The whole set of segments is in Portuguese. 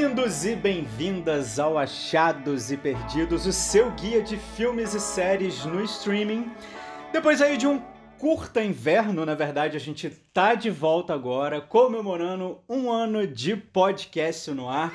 Bem-vindos e bem-vindas ao Achados e Perdidos, o seu guia de filmes e séries no streaming. Depois aí de um curta inverno, na verdade, a gente tá de volta agora, comemorando um ano de podcast no ar.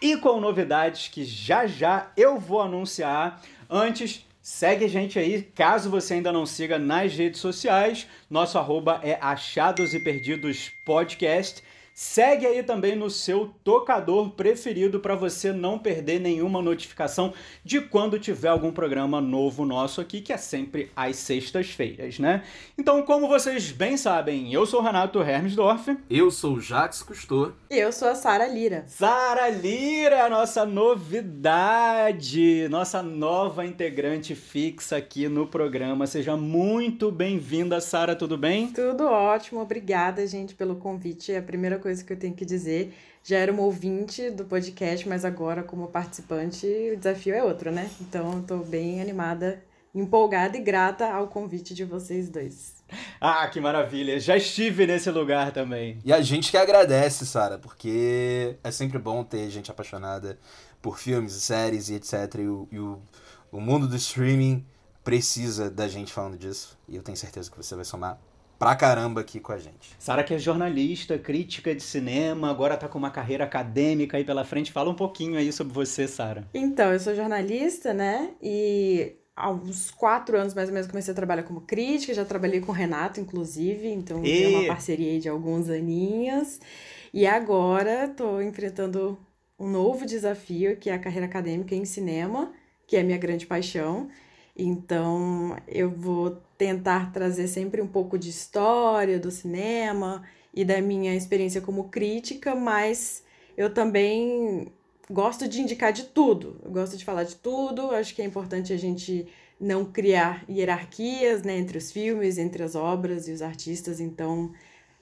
E com novidades que já já eu vou anunciar. Antes, Segue a gente aí, caso você ainda não siga nas redes sociais. Nosso arroba é Achados e Perdidos Podcast. Segue aí também no seu tocador preferido para você não perder nenhuma notificação de quando tiver algum programa novo nosso aqui, que é sempre às sextas-feiras, né? Então, como vocês bem sabem, eu sou o Renato Hermsdorf. Eu sou o Jax Custor. E eu sou a Sara Lira. Sara Lira, a nossa novidade, nossa nova integrante fixa aqui no programa. Seja muito bem-vinda, Sara, tudo bem? Tudo ótimo, obrigada, gente, pelo convite. É a primeira coisa que eu tenho que dizer. Já era uma ouvinte do podcast, mas agora, como participante, o desafio é outro, né? Então, estou bem animada, empolgada e grata ao convite de vocês dois. Ah, que maravilha! Já estive nesse lugar também. E a gente que agradece, Sara, porque é sempre bom ter gente apaixonada por filmes, séries e etc. E o, e o, o mundo do streaming precisa da gente falando disso. E eu tenho certeza que você vai somar pra caramba aqui com a gente. Sara que é jornalista, crítica de cinema, agora tá com uma carreira acadêmica aí pela frente. Fala um pouquinho aí sobre você, Sara. Então, eu sou jornalista, né? E há uns quatro anos mais ou menos comecei a trabalhar como crítica, já trabalhei com o Renato, inclusive, então e... tem uma parceria de alguns aninhos. E agora tô enfrentando um novo desafio, que é a carreira acadêmica em cinema, que é minha grande paixão. Então, eu vou tentar trazer sempre um pouco de história do cinema e da minha experiência como crítica, mas eu também gosto de indicar de tudo. Eu gosto de falar de tudo. Acho que é importante a gente não criar hierarquias né, entre os filmes, entre as obras e os artistas. Então,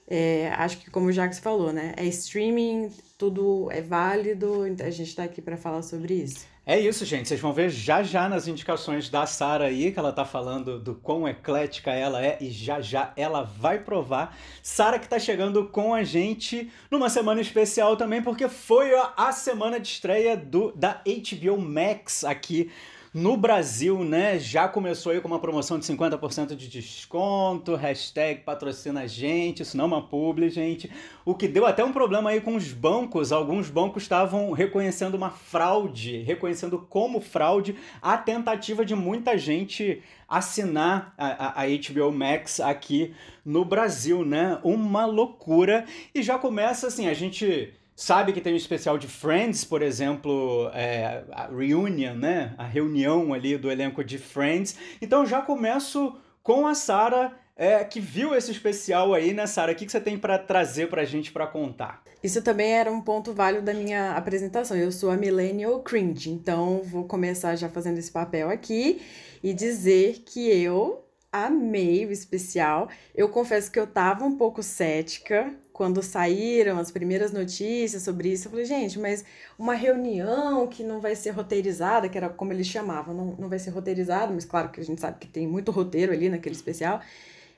é, acho que como o Jacques falou, né? É streaming, tudo é válido. Então a gente está aqui para falar sobre isso. É isso, gente. Vocês vão ver já já nas indicações da Sara aí, que ela tá falando do quão eclética ela é e já já ela vai provar. Sara que tá chegando com a gente numa semana especial também, porque foi a semana de estreia do da HBO Max aqui no Brasil, né, já começou aí com uma promoção de 50% de desconto, hashtag patrocina a gente, isso não é uma publi, gente. O que deu até um problema aí com os bancos, alguns bancos estavam reconhecendo uma fraude, reconhecendo como fraude a tentativa de muita gente assinar a, a, HBO Max aqui no Brasil, né? Uma loucura. E já começa assim, a gente sabe que tem um especial de Friends, por exemplo, é, a reunion, né? A reunião ali do elenco de Friends. Então já começo com a Sara. É, que viu esse especial aí, né, Sara? O que, que você tem para trazer pra gente para contar? Isso também era um ponto válido da minha apresentação. Eu sou a Millennial Cringe, então vou começar já fazendo esse papel aqui e dizer que eu amei o especial. Eu confesso que eu tava um pouco cética, quando saíram as primeiras notícias sobre isso, eu falei, gente, mas uma reunião que não vai ser roteirizada, que era como eles chamavam, não, não vai ser roteirizada, mas claro que a gente sabe que tem muito roteiro ali naquele especial,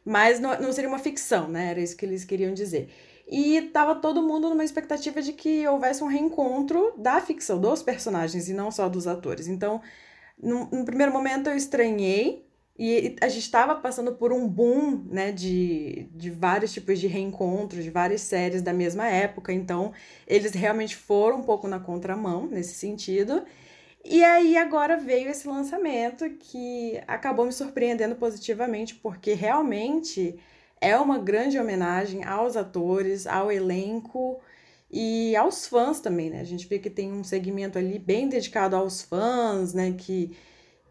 mas não, não seria uma ficção, né? Era isso que eles queriam dizer. E tava todo mundo numa expectativa de que houvesse um reencontro da ficção, dos personagens e não só dos atores. Então, no, no primeiro momento eu estranhei, e a gente estava passando por um boom, né, de, de vários tipos de reencontros, de várias séries da mesma época, então eles realmente foram um pouco na contramão nesse sentido. E aí agora veio esse lançamento que acabou me surpreendendo positivamente, porque realmente é uma grande homenagem aos atores, ao elenco e aos fãs também, né? A gente vê que tem um segmento ali bem dedicado aos fãs, né, que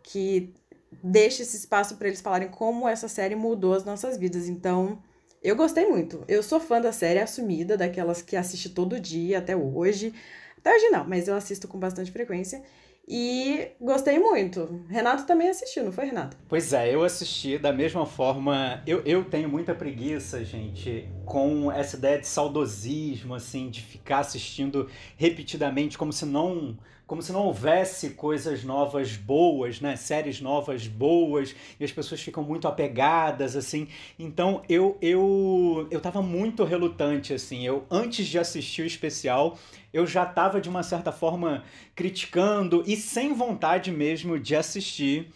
que deixa esse espaço para eles falarem como essa série mudou as nossas vidas. Então, eu gostei muito. Eu sou fã da série assumida, daquelas que assiste todo dia até hoje. Até hoje não, mas eu assisto com bastante frequência. E gostei muito. Renato também assistiu, não foi, Renato? Pois é, eu assisti da mesma forma. Eu, eu tenho muita preguiça, gente, com essa ideia de saudosismo, assim, de ficar assistindo repetidamente, como se não como se não houvesse coisas novas boas, né? Séries novas boas, e as pessoas ficam muito apegadas, assim. Então eu eu eu tava muito relutante, assim. Eu antes de assistir o especial, eu já tava de uma certa forma criticando e sem vontade mesmo de assistir.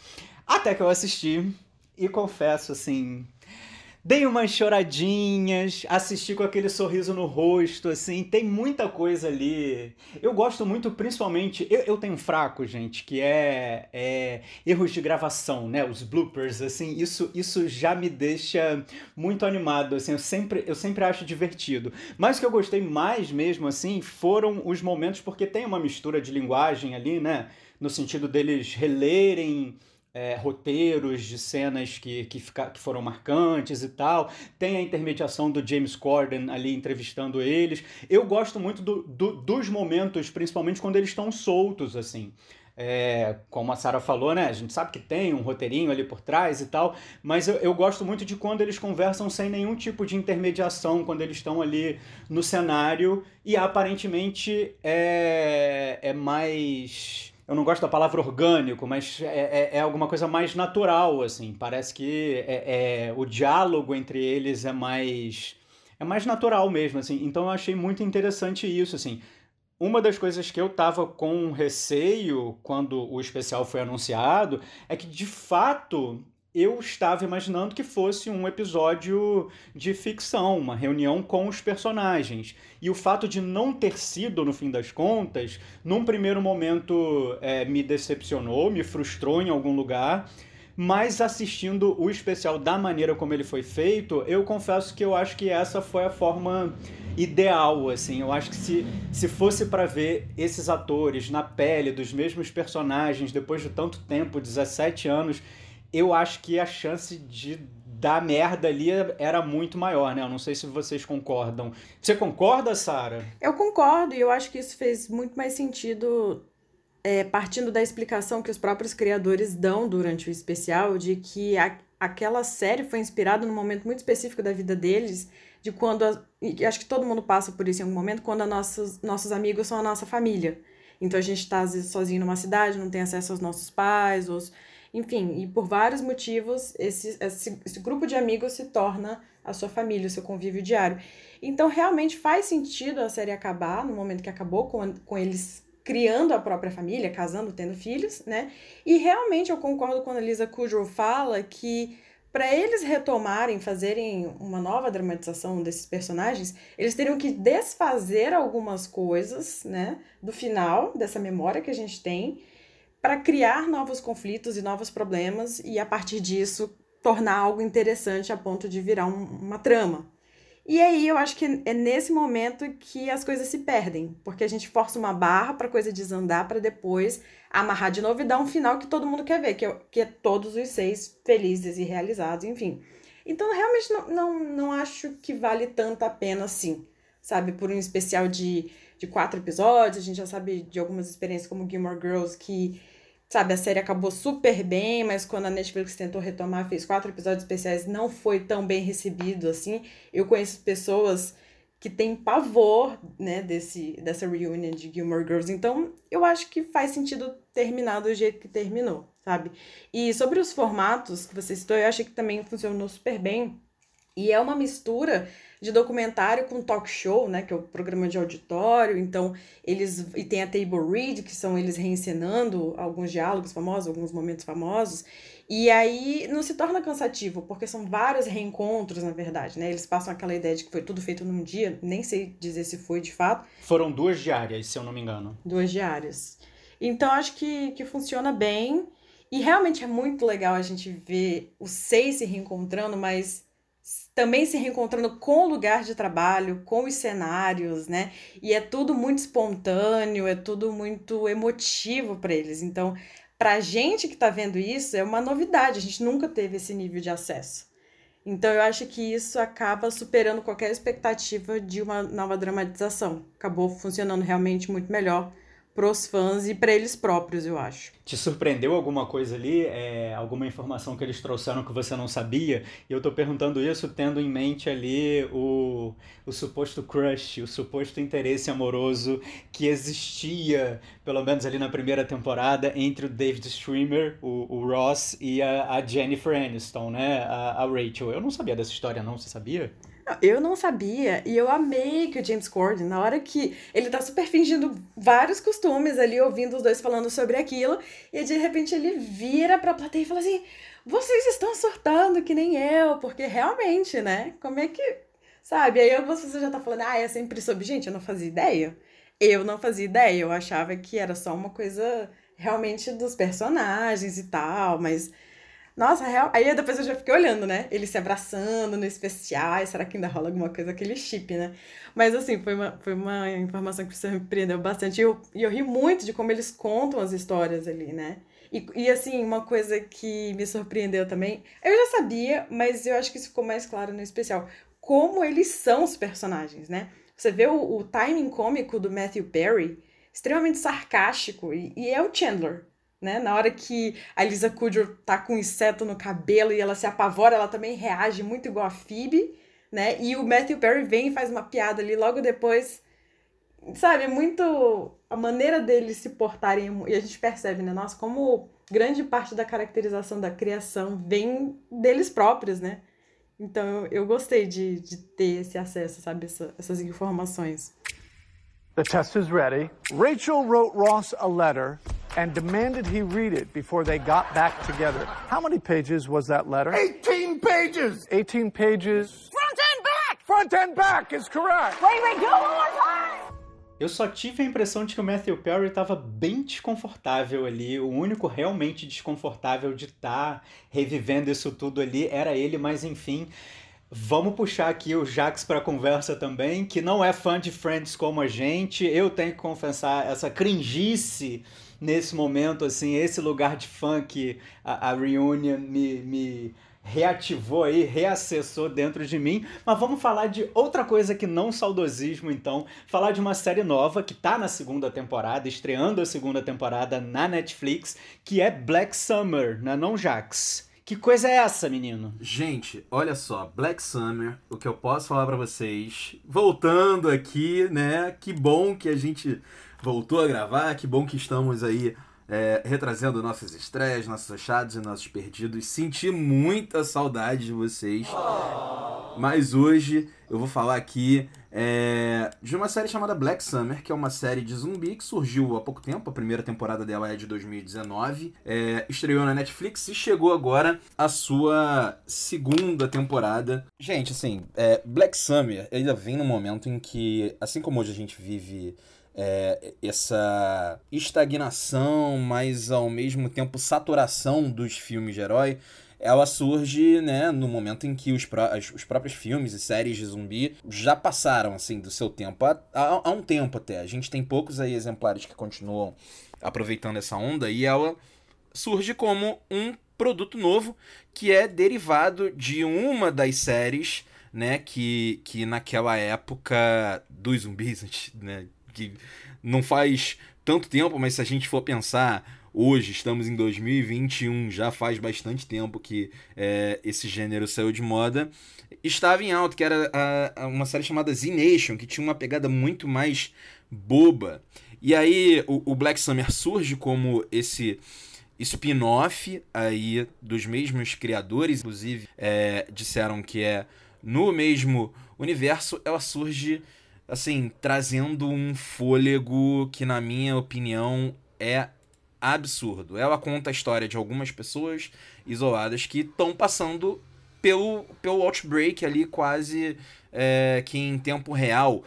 Até que eu assisti e confesso assim, Dei umas choradinhas, assisti com aquele sorriso no rosto, assim, tem muita coisa ali. Eu gosto muito, principalmente, eu, eu tenho um fraco, gente, que é, é, erros de gravação, né? Os bloopers, assim, isso, isso já me deixa muito animado, assim, eu sempre, eu sempre acho divertido. Mas o que eu gostei mais mesmo, assim, foram os momentos, porque tem uma mistura de linguagem ali, né? No sentido deles relerem é, roteiros de cenas que, que, fica, que foram marcantes e tal. Tem a intermediação do James Corden ali entrevistando eles. Eu gosto muito do, do, dos momentos, principalmente quando eles estão soltos, assim. É, como a Sara falou, né? A gente sabe que tem um roteirinho ali por trás e tal, mas eu, eu gosto muito de quando eles conversam sem nenhum tipo de intermediação, quando eles estão ali no cenário e aparentemente é, é mais eu não gosto da palavra orgânico, mas é, é, é alguma coisa mais natural, assim. Parece que é, é, o diálogo entre eles é mais é mais natural mesmo, assim. Então eu achei muito interessante isso, assim. Uma das coisas que eu tava com receio quando o especial foi anunciado é que de fato eu estava imaginando que fosse um episódio de ficção, uma reunião com os personagens. E o fato de não ter sido, no fim das contas, num primeiro momento é, me decepcionou, me frustrou em algum lugar. Mas assistindo o especial da maneira como ele foi feito, eu confesso que eu acho que essa foi a forma ideal, assim. Eu acho que se, se fosse para ver esses atores na pele dos mesmos personagens depois de tanto tempo, 17 anos, eu acho que a chance de dar merda ali era muito maior, né? Eu não sei se vocês concordam. Você concorda, Sara? Eu concordo e eu acho que isso fez muito mais sentido é, partindo da explicação que os próprios criadores dão durante o especial de que a, aquela série foi inspirada num momento muito específico da vida deles, de quando a, acho que todo mundo passa por isso em algum momento, quando nossos nossos amigos são a nossa família. Então a gente está sozinho numa cidade, não tem acesso aos nossos pais, ou enfim, e por vários motivos, esse, esse, esse grupo de amigos se torna a sua família, o seu convívio diário. Então, realmente faz sentido a série acabar no momento que acabou, com, com eles criando a própria família, casando, tendo filhos, né? E realmente eu concordo quando a Lisa Kudrow fala que para eles retomarem, fazerem uma nova dramatização desses personagens, eles teriam que desfazer algumas coisas, né, do final dessa memória que a gente tem para criar novos conflitos e novos problemas e a partir disso tornar algo interessante a ponto de virar um, uma trama. E aí eu acho que é nesse momento que as coisas se perdem, porque a gente força uma barra para coisa desandar para depois amarrar de novo e dar um final que todo mundo quer ver, que é, que é todos os seis felizes e realizados, enfim. Então realmente não, não, não acho que vale tanto a pena assim, sabe, por um especial de de quatro episódios. A gente já sabe de algumas experiências como Gilmore Girls que, sabe, a série acabou super bem, mas quando a Netflix tentou retomar, fez quatro episódios especiais, não foi tão bem recebido assim. Eu conheço pessoas que têm pavor, né, desse, dessa reunion de Gilmore Girls. Então, eu acho que faz sentido terminar do jeito que terminou, sabe? E sobre os formatos que você citou, eu achei que também funcionou super bem. E é uma mistura de documentário com talk show, né, que é o programa de auditório. Então, eles e tem a table read, que são eles reencenando alguns diálogos famosos, alguns momentos famosos. E aí não se torna cansativo, porque são vários reencontros, na verdade, né? Eles passam aquela ideia de que foi tudo feito num dia, nem sei dizer se foi de fato. Foram duas diárias, se eu não me engano. Duas diárias. Então acho que, que funciona bem. E realmente é muito legal a gente ver os seis se reencontrando, mas também se reencontrando com o lugar de trabalho, com os cenários, né? E é tudo muito espontâneo, é tudo muito emotivo para eles. Então, para a gente que está vendo isso, é uma novidade, a gente nunca teve esse nível de acesso. Então, eu acho que isso acaba superando qualquer expectativa de uma nova dramatização. Acabou funcionando realmente muito melhor pros fãs e para eles próprios, eu acho. Te surpreendeu alguma coisa ali? É, alguma informação que eles trouxeram que você não sabia? E eu tô perguntando isso tendo em mente ali o, o suposto crush, o suposto interesse amoroso que existia, pelo menos ali na primeira temporada, entre o David Streamer, o, o Ross, e a, a Jennifer Aniston, né? A, a Rachel. Eu não sabia dessa história, não. Você sabia? Eu não sabia e eu amei que o James Corden, na hora que ele tá super fingindo vários costumes ali, ouvindo os dois falando sobre aquilo, e de repente ele vira pra plateia e fala assim: vocês estão surtando que nem eu, porque realmente, né? Como é que. Sabe? Aí você já tá falando, ah, é sempre sobre. Gente, eu não fazia ideia. Eu não fazia ideia, eu achava que era só uma coisa realmente dos personagens e tal, mas nossa, real. Aí depois eu já fiquei olhando, né? Eles se abraçando no especial. Será que ainda rola alguma coisa aquele chip, né? Mas assim, foi uma, foi uma informação que me surpreendeu bastante. E eu, e eu ri muito de como eles contam as histórias ali, né? E, e assim, uma coisa que me surpreendeu também, eu já sabia, mas eu acho que isso ficou mais claro no especial. Como eles são os personagens, né? Você vê o, o timing cômico do Matthew Perry, extremamente sarcástico, e, e é o Chandler né? Na hora que a Lisa Kudrow tá com um inseto no cabelo e ela se apavora, ela também reage muito igual a Phoebe, né? E o Matthew Perry vem e faz uma piada ali logo depois. Sabe, é muito a maneira deles se portarem e a gente percebe, né? Nossa, como grande parte da caracterização da criação vem deles próprios, né? Então eu gostei de, de ter esse acesso, sabe, Essa, essas informações. The test is ready. Rachel wrote Ross a letter and demanded he read it before they got back together. How many pages was that letter? 18 pages! 18 pages. Front and back! Front and back is correct. Wait, wait, more time! Eu só tive a impressão de que o Matthew Perry estava bem desconfortável ali. O único realmente desconfortável de estar tá revivendo isso tudo ali era ele, mas enfim. Vamos puxar aqui o Jax para conversa também, que não é fã de Friends como a gente. Eu tenho que confessar essa cringice nesse momento, assim, esse lugar de funk, a, a Reunion me, me reativou aí, reacessou dentro de mim. Mas vamos falar de outra coisa que não saudosismo, então. Falar de uma série nova que tá na segunda temporada, estreando a segunda temporada na Netflix, que é Black Summer, né não, Jax? Que coisa é essa, menino? Gente, olha só, Black Summer, o que eu posso falar para vocês, voltando aqui, né? Que bom que a gente voltou a gravar. Que bom que estamos aí é, retrazendo nossas estreias, nossos achados e nossos perdidos. Senti muita saudade de vocês. Mas hoje eu vou falar aqui é, de uma série chamada Black Summer, que é uma série de zumbi que surgiu há pouco tempo. A primeira temporada dela é de 2019. É, estreou na Netflix e chegou agora a sua segunda temporada. Gente, assim, é, Black Summer ainda vem num momento em que, assim como hoje a gente vive é, essa estagnação, mas ao mesmo tempo saturação dos filmes de herói, ela surge né, no momento em que os, pró os próprios filmes e séries de zumbi já passaram assim do seu tempo, há, há, há um tempo até. A gente tem poucos aí exemplares que continuam aproveitando essa onda e ela surge como um produto novo que é derivado de uma das séries né, que, que naquela época dos zumbis, né, que não faz tanto tempo, mas se a gente for pensar hoje, estamos em 2021, já faz bastante tempo que é, esse gênero saiu de moda, estava em alta, que era a, a uma série chamada Z Nation, que tinha uma pegada muito mais boba. E aí o, o Black Summer surge como esse spin-off aí dos mesmos criadores, inclusive é, disseram que é no mesmo universo, ela surge assim, trazendo um fôlego que, na minha opinião, é absurdo. Ela conta a história de algumas pessoas isoladas que estão passando pelo, pelo outbreak ali quase é, que em tempo real.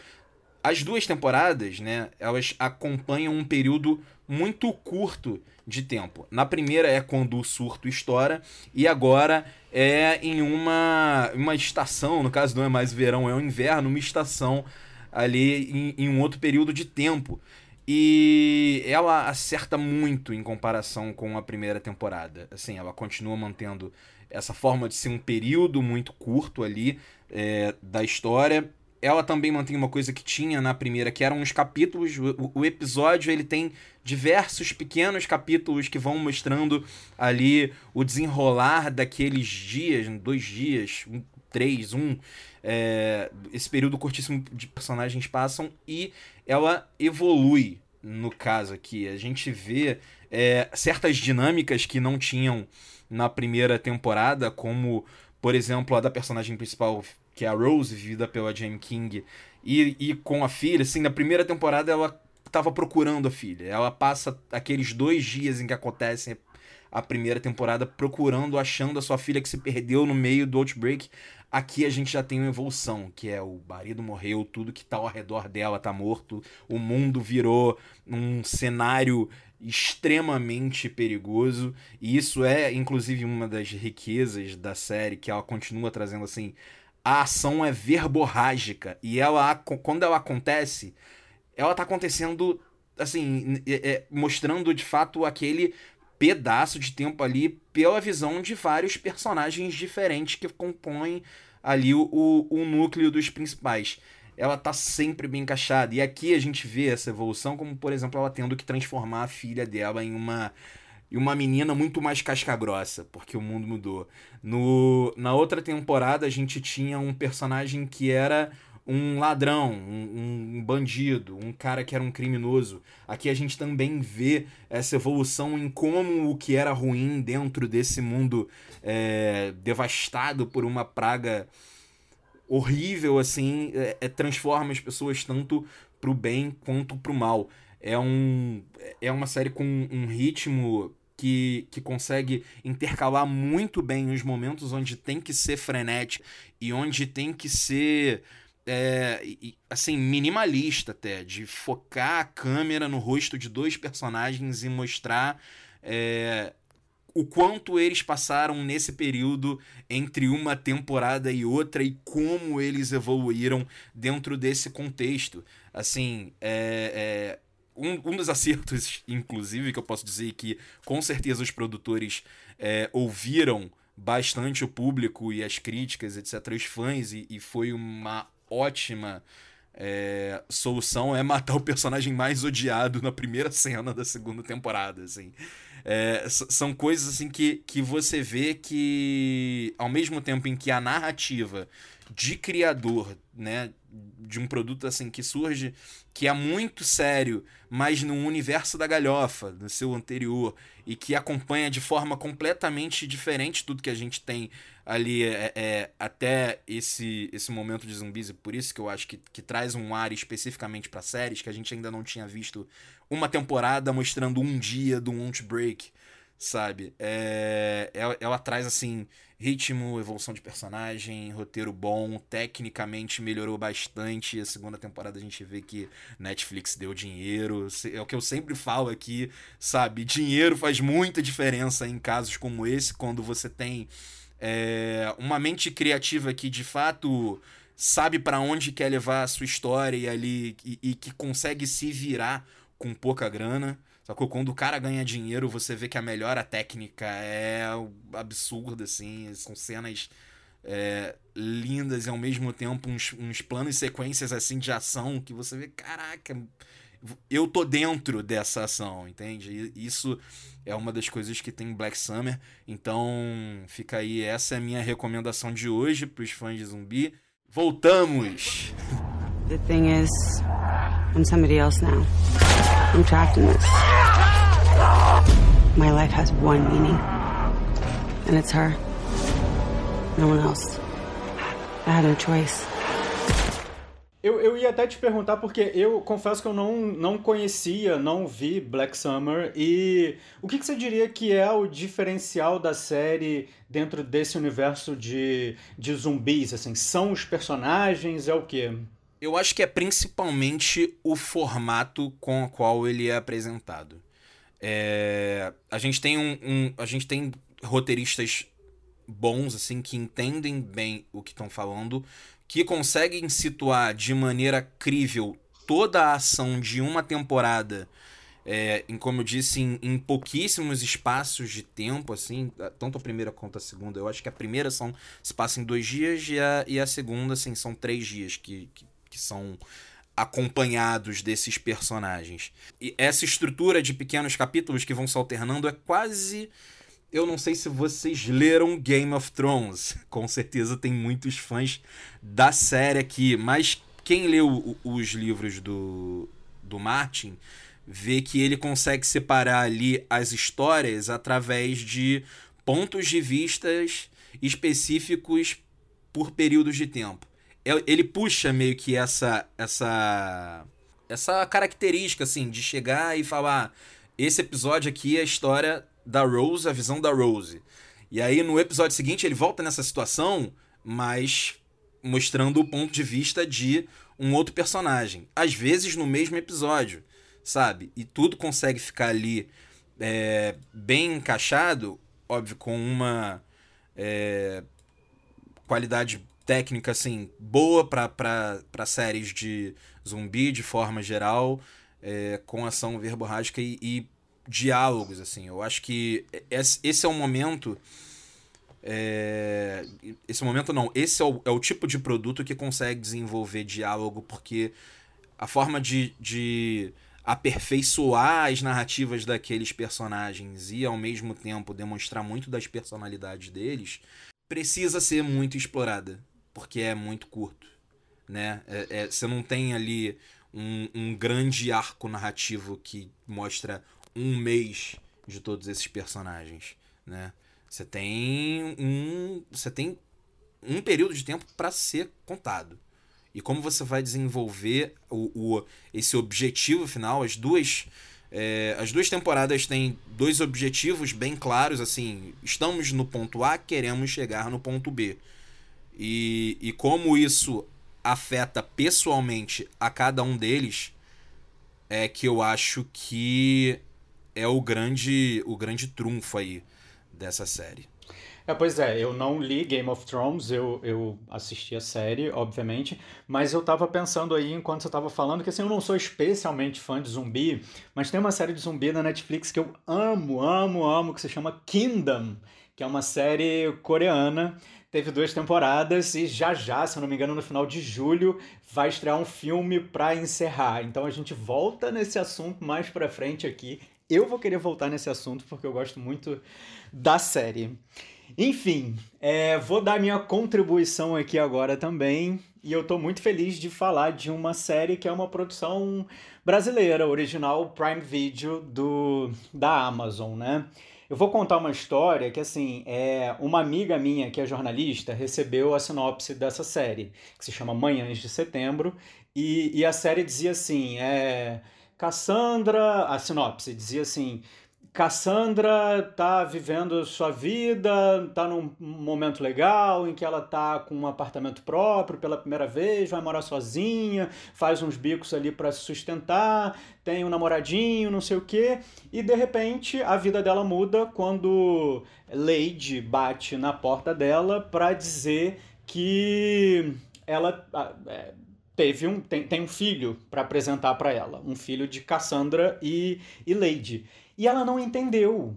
As duas temporadas, né, elas acompanham um período muito curto de tempo. Na primeira é quando o surto estoura e agora é em uma, uma estação, no caso não é mais verão, é o inverno, uma estação ali em, em um outro período de tempo. E ela acerta muito em comparação com a primeira temporada. Assim, ela continua mantendo essa forma de ser um período muito curto ali é, da história. ela também mantém uma coisa que tinha na primeira, que eram os capítulos. O, o, episódio ele tem diversos pequenos capítulos que vão mostrando ali o desenrolar daqueles dias, dois dias, três, um. É, esse período curtíssimo de personagens passam e ela evolui no caso aqui. A gente vê é, certas dinâmicas que não tinham na primeira temporada, como, por exemplo, a da personagem principal que é a Rose, vivida pela Jane King, e, e com a filha, assim, na primeira temporada ela estava procurando a filha. Ela passa aqueles dois dias em que acontecem a primeira temporada procurando, achando a sua filha que se perdeu no meio do Outbreak. Aqui a gente já tem uma evolução, que é o marido morreu, tudo que tá ao redor dela tá morto, o mundo virou um cenário extremamente perigoso, e isso é inclusive uma das riquezas da série que ela continua trazendo assim, a ação é verborrágica. E ela, quando ela acontece, ela tá acontecendo, assim, é, é, mostrando de fato aquele pedaço de tempo ali pela visão de vários personagens diferentes que compõem ali o, o, núcleo dos principais. Ela tá sempre bem encaixada. E aqui a gente vê essa evolução, como por exemplo, ela tendo que transformar a filha dela em uma e uma menina muito mais casca-grossa, porque o mundo mudou. No, na outra temporada, a gente tinha um personagem que era um ladrão, um, um, bandido, um cara que era um criminoso. Aqui a gente também vê essa evolução em como o que era ruim dentro desse mundo é, devastado por uma praga horrível, assim, é, é, transforma as pessoas tanto pro bem quanto pro mal. É, um, é uma série com um ritmo que, que consegue intercalar muito bem os momentos onde tem que ser frenético e onde tem que ser é, assim, minimalista até, de focar a câmera no rosto de dois personagens e mostrar é, o quanto eles passaram nesse período entre uma temporada e outra e como eles evoluíram dentro desse contexto. Assim, é, é um, um dos acertos, inclusive, que eu posso dizer que com certeza os produtores é, ouviram bastante o público e as críticas, etc., os fãs, e, e foi uma ótima é, solução é matar o personagem mais odiado na primeira cena da segunda temporada, assim. É, são coisas assim que, que você vê que ao mesmo tempo em que a narrativa de criador, né, de um produto assim que surge que é muito sério, mas no universo da galhofa, no seu anterior, e que acompanha de forma completamente diferente tudo que a gente tem ali é, é, até esse, esse momento de zumbis, e por isso que eu acho que, que traz um ar especificamente para séries, que a gente ainda não tinha visto uma temporada mostrando um dia do Break, sabe? É, ela, ela traz assim ritmo, evolução de personagem, roteiro bom, tecnicamente melhorou bastante. A segunda temporada a gente vê que Netflix deu dinheiro. É o que eu sempre falo aqui, sabe? Dinheiro faz muita diferença em casos como esse, quando você tem é, uma mente criativa que de fato sabe para onde quer levar a sua história e ali e, e que consegue se virar com pouca grana. Sacou? Quando o cara ganha dinheiro, você vê que a melhora técnica é absurda, assim. São cenas é, lindas e ao mesmo tempo uns, uns planos e sequências assim de ação que você vê, caraca, eu tô dentro dessa ação, entende? E isso é uma das coisas que tem Black Summer. Então, fica aí, essa é a minha recomendação de hoje pros fãs de zumbi. Voltamos! The thing is, I'm somebody else now. I'm trapped in this. My life has one meaning, and it's her. No one else. I had no choice. Eu, eu ia até te perguntar, porque eu confesso que eu não, não conhecia, não vi Black Summer. E o que, que você diria que é o diferencial da série dentro desse universo de, de zumbis? Assim, são os personagens? É o quê? Eu acho que é principalmente o formato com o qual ele é apresentado. É, a gente tem um, um, a gente tem roteiristas bons assim que entendem bem o que estão falando, que conseguem situar de maneira crível toda a ação de uma temporada. É, em, como eu disse, em, em, pouquíssimos espaços de tempo, assim, tanto a primeira quanto a segunda. Eu acho que a primeira são, se passa em dois dias e a, e a segunda, assim, são três dias que, que que são acompanhados desses personagens. E essa estrutura de pequenos capítulos que vão se alternando é quase. Eu não sei se vocês leram Game of Thrones. Com certeza tem muitos fãs da série aqui. Mas quem leu os livros do, do Martin vê que ele consegue separar ali as histórias através de pontos de vistas específicos por períodos de tempo. É, ele puxa meio que essa essa essa característica assim de chegar e falar esse episódio aqui é a história da Rose, a visão da Rose. E aí no episódio seguinte ele volta nessa situação, mas mostrando o ponto de vista de um outro personagem, às vezes no mesmo episódio, sabe? E tudo consegue ficar ali é, bem encaixado, óbvio, com uma é, qualidade técnica assim boa para séries de zumbi de forma geral, é, com ação verborrágica e, e, diálogos assim. Eu acho que esse é o momento é, esse momento não, esse é o, é o tipo de produto que consegue desenvolver diálogo porque a forma de, de aperfeiçoar as narrativas daqueles personagens e ao mesmo tempo demonstrar muito das personalidades deles precisa ser muito explorada porque é muito curto, né? É, é, você não tem ali um, um grande arco narrativo que mostra um mês de todos esses personagens, né? Você tem um, você tem um período de tempo para ser contado. E como você vai desenvolver o, o esse objetivo final, as duas é, as duas temporadas têm dois objetivos bem claros, assim, estamos no ponto A, queremos chegar no ponto B. E, e como isso afeta pessoalmente a cada um deles, é que eu acho que é o grande, o grande trunfo aí dessa série. É, pois é, eu não li Game of Thrones, eu, eu assisti a série, obviamente, mas eu tava pensando aí, enquanto você tava falando, que assim, eu não sou especialmente fã de zumbi, mas tem uma série de zumbi na Netflix que eu amo, amo, amo, que se chama Kingdom, que é uma série coreana teve duas temporadas e já já, se eu não me engano, no final de julho vai estrear um filme para encerrar. Então a gente volta nesse assunto mais para frente aqui. Eu vou querer voltar nesse assunto porque eu gosto muito da série. Enfim, é, vou dar minha contribuição aqui agora também. E eu tô muito feliz de falar de uma série que é uma produção brasileira, original Prime Video do, da Amazon, né? Eu vou contar uma história que, assim, é uma amiga minha que é jornalista recebeu a sinopse dessa série, que se chama Manhãs de Setembro, e, e a série dizia assim, é... Cassandra, a sinopse dizia assim, Cassandra tá vivendo sua vida, tá num momento legal em que ela tá com um apartamento próprio pela primeira vez, vai morar sozinha, faz uns bicos ali para se sustentar, tem um namoradinho, não sei o quê, e de repente a vida dela muda quando Lady bate na porta dela para dizer que ela é, teve um tem, tem um filho para apresentar para ela, um filho de Cassandra e, e Lady. E ela não entendeu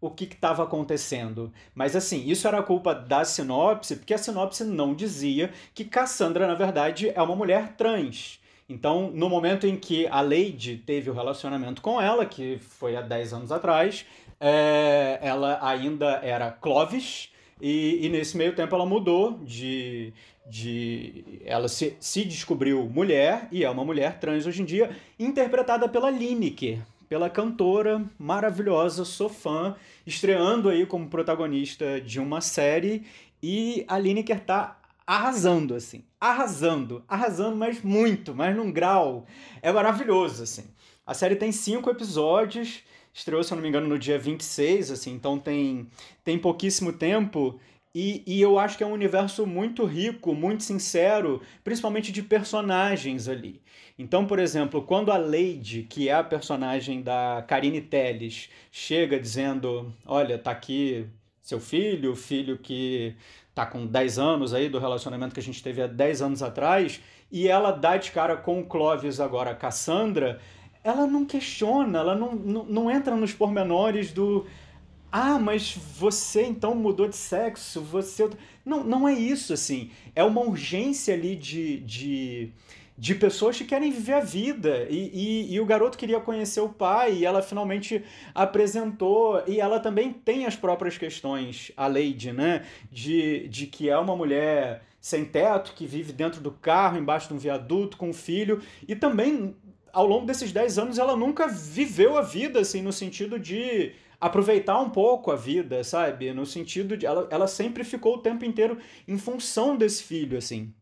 o que estava acontecendo. Mas assim, isso era culpa da sinopse, porque a sinopse não dizia que Cassandra, na verdade, é uma mulher trans. Então, no momento em que a Lady teve o relacionamento com ela, que foi há 10 anos atrás, é, ela ainda era Clovis, e, e, nesse meio tempo ela mudou de. de ela se, se descobriu mulher, e é uma mulher trans hoje em dia, interpretada pela Lineker pela cantora maravilhosa, sou fã, estreando aí como protagonista de uma série e a Lineker tá arrasando, assim, arrasando, arrasando, mas muito, mas num grau, é maravilhoso, assim. A série tem cinco episódios, estreou, se eu não me engano, no dia 26, assim, então tem, tem pouquíssimo tempo e, e eu acho que é um universo muito rico, muito sincero, principalmente de personagens ali. Então, por exemplo, quando a Lady, que é a personagem da Karine Telles, chega dizendo: Olha, tá aqui seu filho, o filho que tá com 10 anos aí do relacionamento que a gente teve há 10 anos atrás, e ela dá de cara com o Clovis agora, a Cassandra, ela não questiona, ela não, não, não entra nos pormenores do ah, mas você então mudou de sexo, você. Não, não é isso, assim. É uma urgência ali de, de, de pessoas que querem viver a vida. E, e, e, o garoto queria conhecer o pai, e ela finalmente apresentou. E ela também tem as próprias questões, a Lady, né? De, de que é uma mulher sem teto, que vive dentro do carro, embaixo de um viaduto, com um filho. E também, ao longo desses 10 anos, ela nunca viveu a vida, assim, no sentido de aproveitar um pouco a vida, sabe? No sentido de. Ela, ela sempre ficou o tempo inteiro em função desse filho, assim.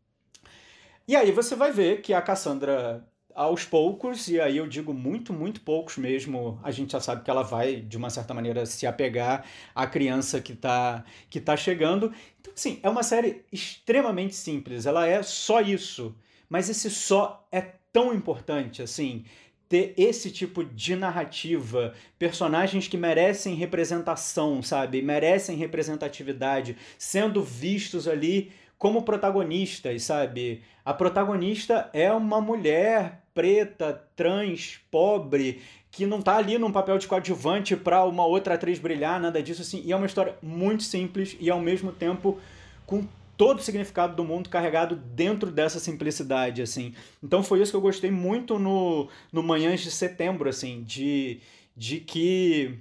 E aí você vai ver que a Cassandra, aos poucos, e aí eu digo muito, muito poucos mesmo, a gente já sabe que ela vai, de uma certa maneira, se apegar à criança que está que tá chegando. Então, sim, é uma série extremamente simples, ela é só isso. Mas esse só é tão importante, assim, ter esse tipo de narrativa, personagens que merecem representação, sabe? Merecem representatividade, sendo vistos ali como protagonistas, sabe? A protagonista é uma mulher preta, trans, pobre, que não tá ali num papel de coadjuvante para uma outra atriz brilhar, nada disso assim. E é uma história muito simples e ao mesmo tempo com todo o significado do mundo carregado dentro dessa simplicidade, assim. Então foi isso que eu gostei muito no, no Manhãs de Setembro, assim, de, de que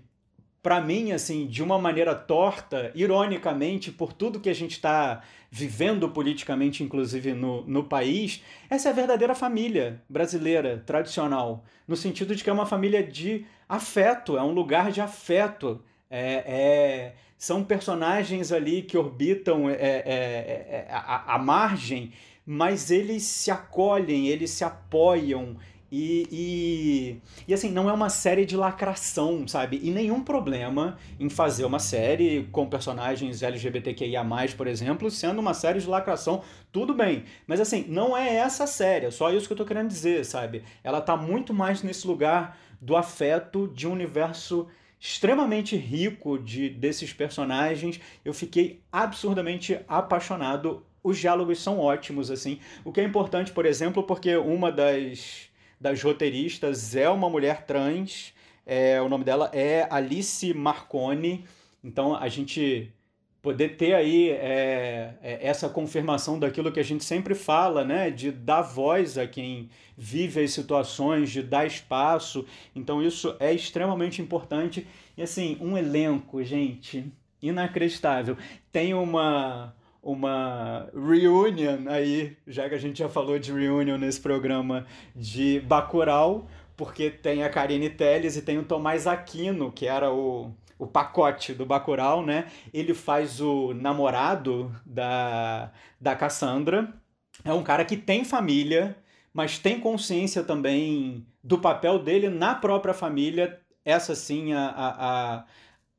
para mim, assim, de uma maneira torta, ironicamente, por tudo que a gente está vivendo politicamente, inclusive no, no país, essa é a verdadeira família brasileira, tradicional, no sentido de que é uma família de afeto, é um lugar de afeto. É, é são personagens ali que orbitam é, é, é, é a, a margem, mas eles se acolhem, eles se apoiam, e, e, e, assim, não é uma série de lacração, sabe? E nenhum problema em fazer uma série com personagens LGBTQIA, por exemplo, sendo uma série de lacração, tudo bem. Mas assim, não é essa série, é só isso que eu tô querendo dizer, sabe? Ela tá muito mais nesse lugar do afeto de um universo extremamente rico de desses personagens. Eu fiquei absurdamente apaixonado. Os diálogos são ótimos, assim. O que é importante, por exemplo, porque uma das das roteiristas é uma mulher trans. É, o nome dela é Alice Marconi. Então a gente poder ter aí é, é, essa confirmação daquilo que a gente sempre fala, né? De dar voz a quem vive as situações, de dar espaço. Então isso é extremamente importante. E assim, um elenco, gente, inacreditável. Tem uma uma reunion aí, já que a gente já falou de reunion nesse programa de Bacurau, porque tem a Karine Telles e tem o Tomás Aquino, que era o, o pacote do Bacurau, né? Ele faz o namorado da, da Cassandra. É um cara que tem família, mas tem consciência também do papel dele na própria família. Essa sim, a, a,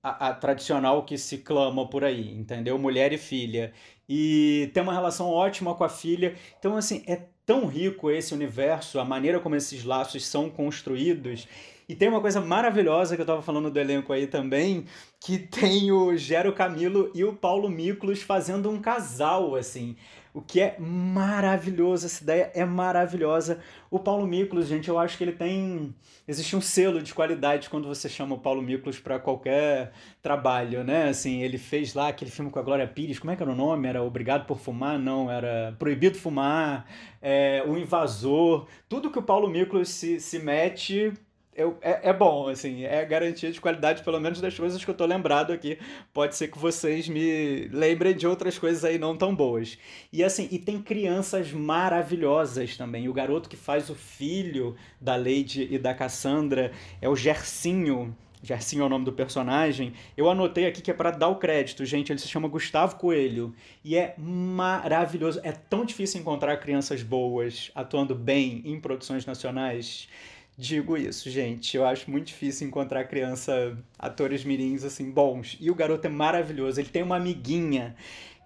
a, a tradicional que se clama por aí, entendeu? Mulher e filha e tem uma relação ótima com a filha. Então, assim, é tão rico esse universo, a maneira como esses laços são construídos. E tem uma coisa maravilhosa que eu estava falando do elenco aí também, que tem o Gero Camilo e o Paulo Miklos fazendo um casal, assim o que é maravilhoso, essa ideia é maravilhosa. O Paulo Miklos, gente, eu acho que ele tem. Existe um selo de qualidade quando você chama o Paulo Miklos para qualquer trabalho, né? Assim, ele fez lá aquele filme com a Glória Pires, como é que era o nome? Era Obrigado por Fumar? Não, era Proibido Fumar, é, O Invasor. Tudo que o Paulo Miklos se, se mete eu, é, é, bom, assim, é garantia de qualidade, pelo menos das coisas que eu tô lembrado aqui. Pode ser que vocês me lembrem de outras coisas aí não tão boas. E assim, e tem crianças maravilhosas também. O garoto que faz o filho da Lady e da Cassandra é o Gersinho. Gersinho é o nome do personagem. Eu anotei aqui que é para dar o crédito, gente. Ele se chama Gustavo Coelho. E é maravilhoso. É tão difícil encontrar crianças boas atuando bem em produções nacionais digo isso, gente. Eu acho muito difícil encontrar criança, atores mirins, assim, bons. E o garoto é maravilhoso. Ele tem uma amiguinha,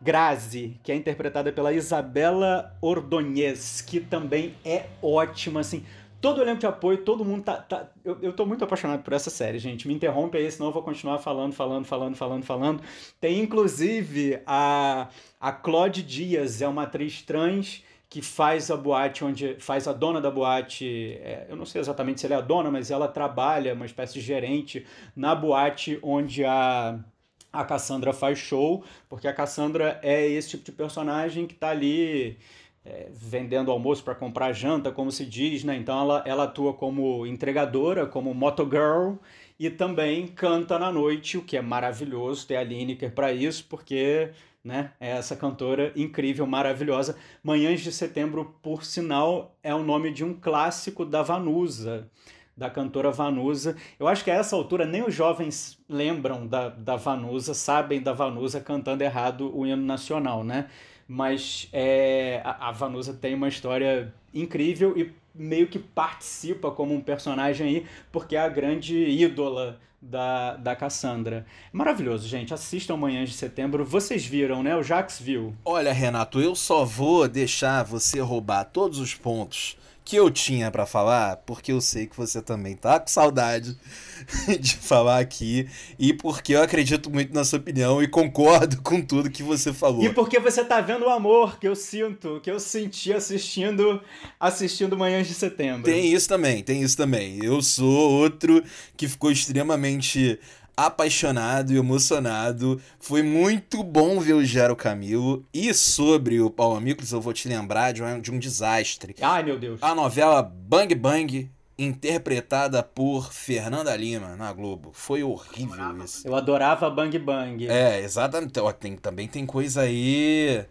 Grazi, que é interpretada pela Isabela Ordonez, que também é ótima, assim. Todo elenco de apoio, todo mundo tá. tá... Eu, eu tô muito apaixonado por essa série, gente. Me interrompe aí, senão eu vou continuar falando, falando, falando, falando, falando. Tem inclusive a, a Claude Dias, é uma atriz trans que faz a boate onde faz a dona da boate, é, eu não sei exatamente se ela é a dona, mas ela trabalha, uma espécie de gerente na boate onde a a Cassandra faz show, porque a Cassandra é esse tipo de personagem que está ali é, vendendo almoço para comprar janta, como se diz, né? Então ela, ela atua como entregadora, como motogirl e também canta na noite, o que é maravilhoso ter a Lineker para isso, porque né, é essa cantora incrível, maravilhosa. Manhãs de Setembro, por sinal, é o nome de um clássico da Vanusa, da cantora Vanusa. Eu acho que a essa altura nem os jovens lembram da, da Vanusa, sabem da Vanusa cantando errado o hino nacional, né? Mas é, a, a Vanusa tem uma história incrível e meio que participa como um personagem aí, porque é a grande ídola da, da Cassandra. Maravilhoso, gente. Assistam Manhãs de Setembro. Vocês viram, né? O Jax viu. Olha, Renato, eu só vou deixar você roubar todos os pontos que eu tinha para falar, porque eu sei que você também tá com saudade de falar aqui e porque eu acredito muito na sua opinião e concordo com tudo que você falou. E porque você tá vendo o amor que eu sinto, que eu senti assistindo assistindo Manhãs de Setembro. Tem isso também, tem isso também. Eu sou outro que ficou extremamente apaixonado e emocionado. Foi muito bom ver o Gero Camilo. E sobre o Paulo Miklos, eu vou te lembrar de um, de um desastre. Ai, meu Deus. A novela Bang Bang, interpretada por Fernanda Lima na Globo. Foi horrível isso. Eu adorava Bang Bang. É, exatamente. Tem, também tem coisa aí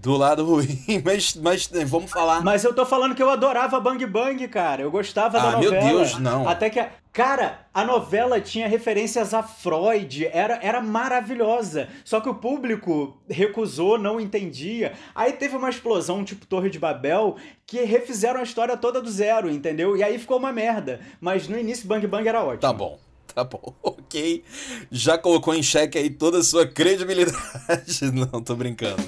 do lado ruim, mas, mas vamos falar. Mas eu tô falando que eu adorava Bang Bang, cara. Eu gostava ah, da novela. meu Deus, não. Até que. A... Cara, a novela tinha referências a Freud, era, era maravilhosa. Só que o público recusou, não entendia. Aí teve uma explosão tipo Torre de Babel que refizeram a história toda do zero, entendeu? E aí ficou uma merda. Mas no início Bang Bang era ótimo. Tá bom. Tá bom, ok. Já colocou em xeque aí toda a sua credibilidade. Não, tô brincando.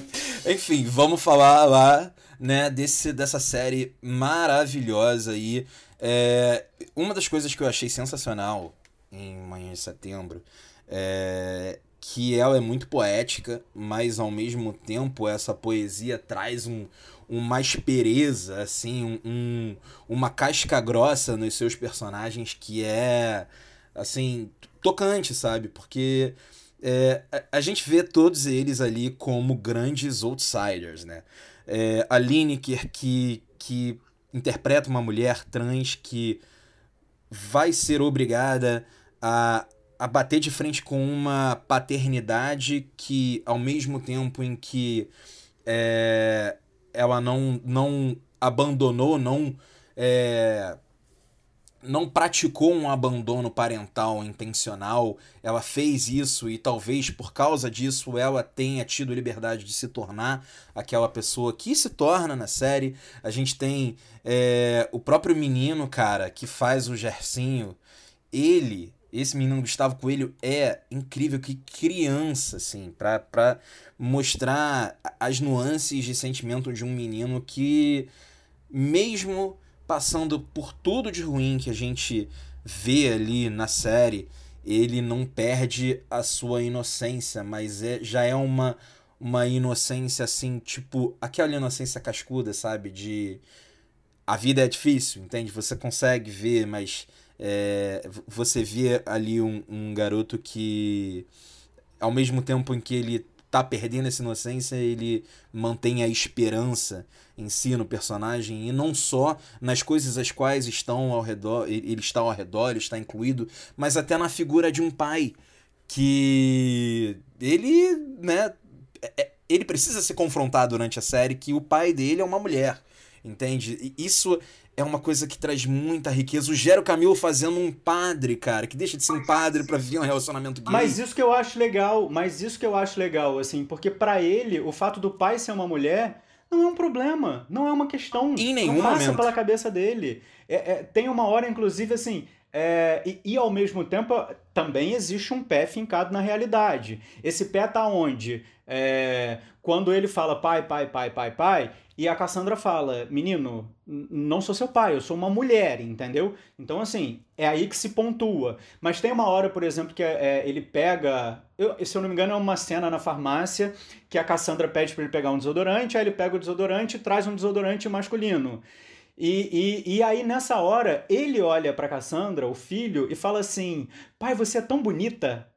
Enfim, vamos falar lá, né, desse, dessa série maravilhosa aí. É, uma das coisas que eu achei sensacional em Manhã de Setembro é que ela é muito poética, mas ao mesmo tempo essa poesia traz um, uma aspereza, assim, um, um, uma casca grossa nos seus personagens que é assim, tocante, sabe? Porque é, a, a, gente vê todos eles ali como grandes outsiders, né? É, a Lineker, que, que interpreta uma mulher trans que vai ser obrigada a, a bater de frente com uma paternidade que, ao mesmo tempo em que é, ela não, não abandonou, não é, não praticou um abandono parental intencional, ela fez isso e talvez por causa disso ela tenha tido liberdade de se tornar aquela pessoa que se torna na série. A gente tem é, o próprio menino, cara, que faz o Gersinho. Ele, esse menino Gustavo Coelho, é incrível, que criança, assim, pra, pra mostrar as nuances de sentimento de um menino que, mesmo passando por tudo de ruim que a gente vê ali na série, ele não perde a sua inocência, mas é, já é uma, uma inocência assim, tipo, aquela inocência cascuda, sabe? De a vida é difícil, entende? Você consegue ver, mas é, você vê ali um, um garoto que, ao mesmo tempo em que ele tá perdendo essa inocência, ele mantém a esperança em si no personagem e não só nas coisas as quais estão ao redor, ele está ao redor, está incluído, mas até na figura de um pai que ele, né, é, é, ele precisa ser confrontado durante a série que o pai dele é uma mulher, entende? E isso é uma coisa que traz muita riqueza. O Gero Camilo fazendo um padre, cara, que deixa de ser um padre para vir um relacionamento gay. Mas isso que eu acho legal, mas isso que eu acho legal, assim, porque para ele, o fato do pai ser uma mulher não é um problema, não é uma questão. Em nenhum não passa momento. pela cabeça dele. É, é, tem uma hora, inclusive, assim, é, e, e, ao mesmo tempo também existe um pé fincado na realidade. Esse pé tá onde? É, quando ele fala pai, pai, pai, pai, pai, e a Cassandra fala, menino, não sou seu pai, eu sou uma mulher, entendeu? Então, assim, é aí que se pontua. Mas tem uma hora, por exemplo, que é, ele pega. Eu, se eu não me engano, é uma cena na farmácia que a Cassandra pede para ele pegar um desodorante, aí ele pega o desodorante e traz um desodorante masculino. E, e, e aí, nessa hora, ele olha para Cassandra, o filho, e fala assim: Pai, você é tão bonita.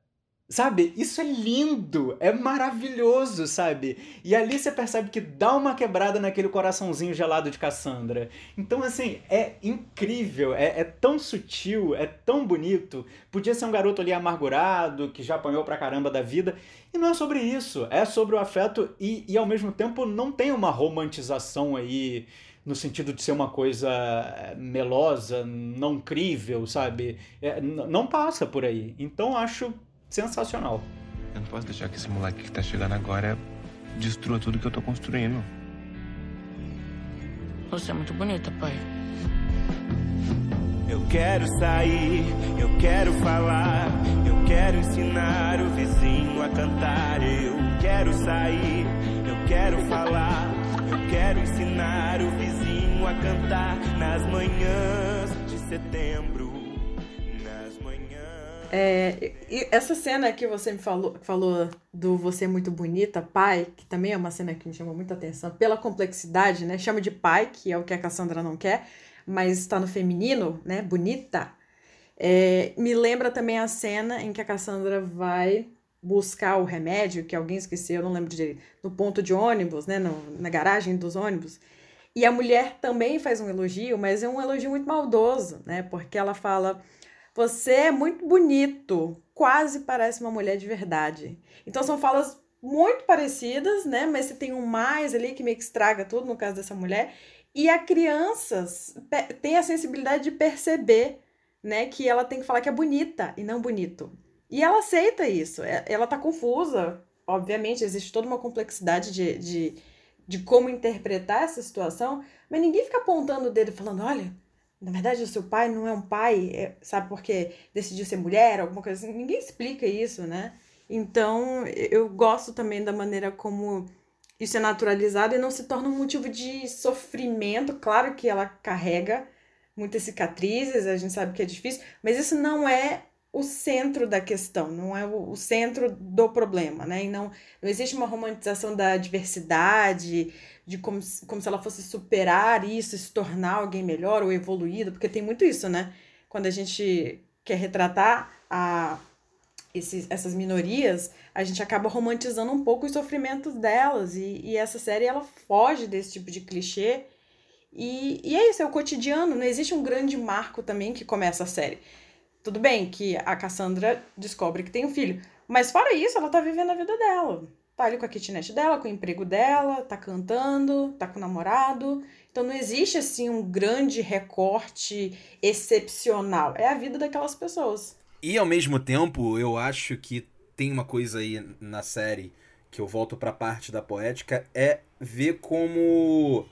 Sabe? Isso é lindo, é maravilhoso, sabe? E ali você percebe que dá uma quebrada naquele coraçãozinho gelado de Cassandra. Então, assim, é incrível, é, é tão sutil, é tão bonito. Podia ser um garoto ali amargurado, que já apanhou pra caramba da vida. E não é sobre isso, é sobre o afeto e, e ao mesmo tempo não tem uma romantização aí no sentido de ser uma coisa eh, melosa, não crível, sabe? É, não passa por aí. Então acho sensacional. Eu não posso deixar que esse moleque que tá chegando agora destrua tudo que eu tô construindo. Você é muito bonita, pai. Eu quero sair, eu quero falar, eu quero ensinar o vizinho a cantar. Eu quero sair, eu quero falar, eu quero ensinar o vizinho a cantar nas manhãs de setembro. É, essa cena que você me falou, falou do Você Muito Bonita, pai, que também é uma cena que me chamou muita atenção pela complexidade, né? Chama de pai, que é o que a Cassandra não quer, mas está no feminino, né? Bonita. É, me lembra também a cena em que a Cassandra vai buscar o remédio, que alguém esqueceu, eu não lembro direito, no ponto de ônibus, né? No, na garagem dos ônibus. E a mulher também faz um elogio, mas é um elogio muito maldoso, né? Porque ela fala: Você é muito bonito, quase parece uma mulher de verdade. Então são falas muito parecidas, né? Mas você tem um mais ali que meio que estraga tudo no caso dessa mulher. E a crianças tem a sensibilidade de perceber, né, que ela tem que falar que é bonita e não bonito. E ela aceita isso. É, ela tá confusa, obviamente, existe toda uma complexidade de, de, de como interpretar essa situação, mas ninguém fica apontando o dedo e falando: olha, na verdade o seu pai não é um pai, é, sabe, porque decidiu ser mulher, alguma coisa assim. Ninguém explica isso, né? Então, eu gosto também da maneira como isso é naturalizado e não se torna um motivo de sofrimento. Claro que ela carrega muitas cicatrizes, a gente sabe que é difícil, mas isso não é o centro da questão, não é o, centro do problema, né? E não, não existe uma romantização da diversidade, de como, como se ela fosse superar isso, se tornar alguém melhor ou evoluído, porque tem muito isso, né? Quando a gente quer retratar a esses, essas minorias, a gente acaba romantizando um pouco os sofrimentos delas. E, e essa série ela foge desse tipo de clichê. E, e é isso, é o cotidiano. Não existe um grande marco também que começa a série. Tudo bem que a Cassandra descobre que tem um filho. Mas fora isso, ela tá vivendo a vida dela. Tá ali com a kitnet dela, com o emprego dela, tá cantando, tá com o namorado. Então não existe assim um grande recorte excepcional. É a vida daquelas pessoas. E ao mesmo tempo, eu acho que tem uma coisa aí na série que eu volto para a parte da poética é ver como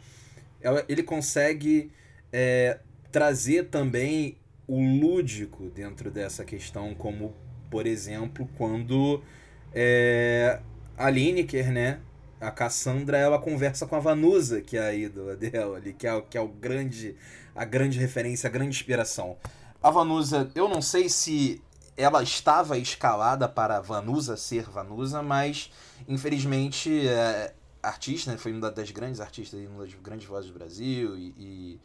ele consegue é, trazer também o lúdico dentro dessa questão, como por exemplo quando é, a Lineker, né, a Cassandra, ela conversa com a Vanusa, que é a ídola dela ali, que é, que é o grande, a grande referência, a grande inspiração. A Vanusa, eu não sei se ela estava escalada para Vanusa ser Vanusa, mas infelizmente é, artista, né, foi uma das grandes artistas, uma das grandes vozes do Brasil e, e,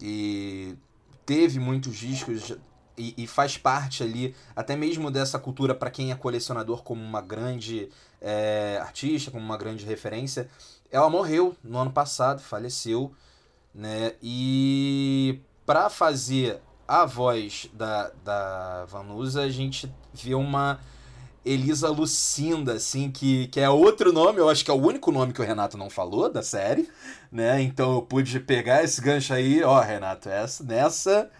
e teve muitos discos e, e, faz parte ali até mesmo dessa cultura para quem é colecionador como uma grande é, artista, como uma grande referência. Ela morreu no ano passado, faleceu, né? E para fazer a voz da, da Vanusa, a gente vê uma Elisa Lucinda, assim, que, que é outro nome, eu acho que é o único nome que o Renato não falou da série, né? Então eu pude pegar esse gancho aí, ó, Renato, essa, nessa,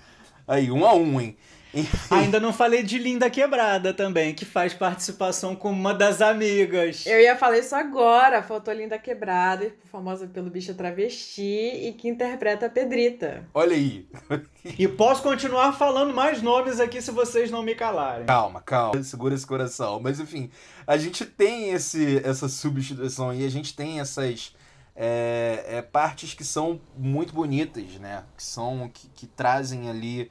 aí, um a um, hein? Ainda não falei de Linda Quebrada também, que faz participação com uma das amigas. Eu ia falar isso agora. Faltou Linda Quebrada, famosa pelo bicho travesti, e que interpreta a Pedrita. Olha aí. e posso continuar falando mais nomes aqui se vocês não me calarem. Calma, calma. Segura esse coração. Mas enfim, a gente tem esse, essa substituição e a gente tem essas. É, é, partes que são muito bonitas, né? Que são. que, que trazem ali